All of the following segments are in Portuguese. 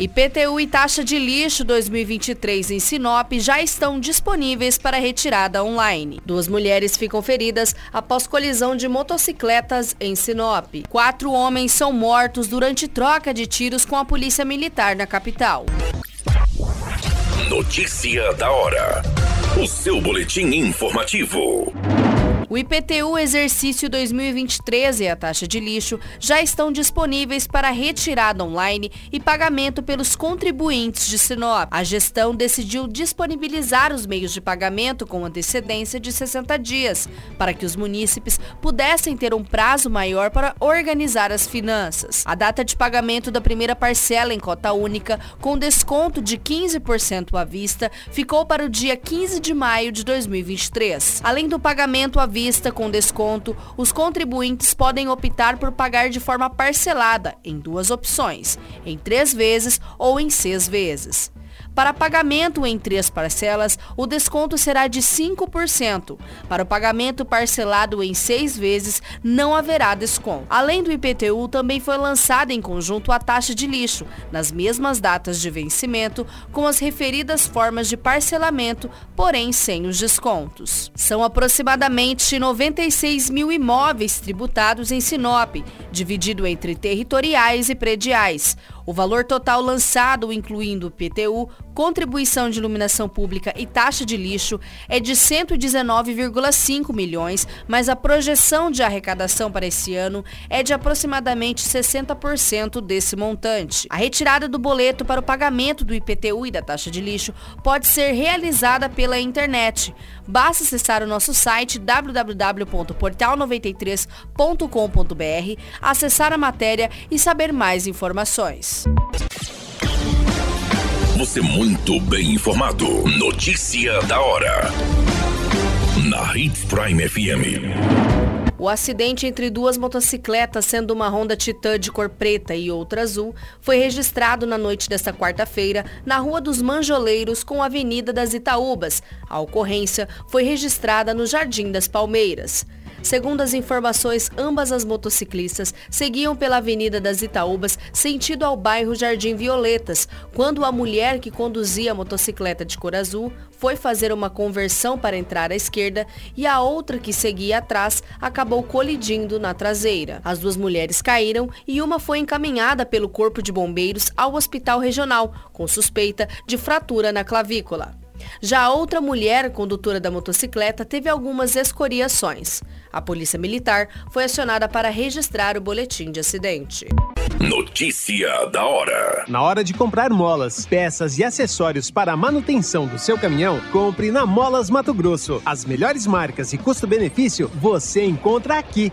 IPTU e taxa de lixo 2023 em Sinop já estão disponíveis para retirada online. Duas mulheres ficam feridas após colisão de motocicletas em Sinop. Quatro homens são mortos durante troca de tiros com a polícia militar na capital. Notícia da hora. O seu boletim informativo. O IPTU Exercício 2023 e a taxa de lixo já estão disponíveis para retirada online e pagamento pelos contribuintes de Sinop. A gestão decidiu disponibilizar os meios de pagamento com antecedência de 60 dias, para que os munícipes pudessem ter um prazo maior para organizar as finanças. A data de pagamento da primeira parcela em cota única, com desconto de 15% à vista, ficou para o dia 15 de maio de 2023. Além do pagamento à vista, vista com desconto, os contribuintes podem optar por pagar de forma parcelada, em duas opções, em três vezes ou em seis vezes. Para pagamento em três parcelas, o desconto será de 5%. Para o pagamento parcelado em seis vezes, não haverá desconto. Além do IPTU, também foi lançada em conjunto a taxa de lixo, nas mesmas datas de vencimento, com as referidas formas de parcelamento, porém sem os descontos. São aproximadamente 96 mil imóveis tributados em Sinop, dividido entre territoriais e prediais. O valor total lançado, incluindo PTU, contribuição de iluminação pública e taxa de lixo, é de 119,5 milhões, mas a projeção de arrecadação para esse ano é de aproximadamente 60% desse montante. A retirada do boleto para o pagamento do IPTU e da taxa de lixo pode ser realizada pela internet. Basta acessar o nosso site www.portal93.com.br, acessar a matéria e saber mais informações. Você muito bem informado. Notícia da hora. Na Hits Prime FM. O acidente entre duas motocicletas, sendo uma Honda Titan de cor preta e outra azul, foi registrado na noite desta quarta-feira na Rua dos Manjoleiros com a Avenida das Itaúbas. A ocorrência foi registrada no Jardim das Palmeiras. Segundo as informações, ambas as motociclistas seguiam pela Avenida das Itaúbas, sentido ao bairro Jardim Violetas, quando a mulher que conduzia a motocicleta de cor azul foi fazer uma conversão para entrar à esquerda e a outra que seguia atrás acabou colidindo na traseira. As duas mulheres caíram e uma foi encaminhada pelo Corpo de Bombeiros ao Hospital Regional, com suspeita de fratura na clavícula. Já a outra mulher, condutora da motocicleta, teve algumas escoriações. A polícia militar foi acionada para registrar o boletim de acidente. Notícia da hora. Na hora de comprar molas, peças e acessórios para a manutenção do seu caminhão, compre na Molas Mato Grosso. As melhores marcas e custo-benefício você encontra aqui.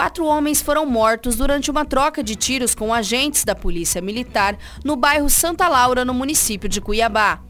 Quatro homens foram mortos durante uma troca de tiros com agentes da Polícia Militar no bairro Santa Laura, no município de Cuiabá.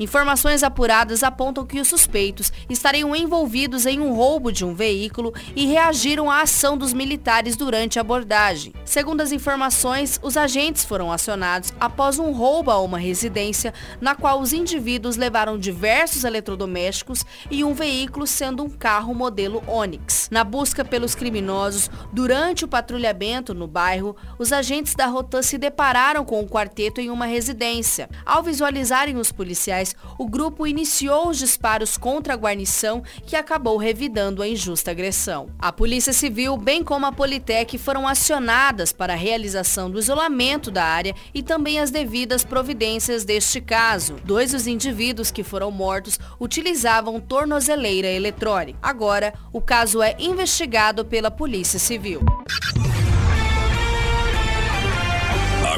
Informações apuradas apontam que os suspeitos estariam envolvidos em um roubo de um veículo e reagiram à ação dos militares durante a abordagem. Segundo as informações, os agentes foram acionados após um roubo a uma residência na qual os indivíduos levaram diversos eletrodomésticos e um veículo sendo um carro modelo Onix. Na busca pelos criminosos, durante o patrulhamento no bairro, os agentes da Rotan se depararam com o quarteto em uma residência. Ao visualizarem os policiais, o grupo iniciou os disparos contra a guarnição, que acabou revidando a injusta agressão. A Polícia Civil, bem como a Politec, foram acionadas para a realização do isolamento da área e também as devidas providências deste caso. Dois dos indivíduos que foram mortos utilizavam tornozeleira eletrônica. Agora, o caso é investigado pela Polícia Civil.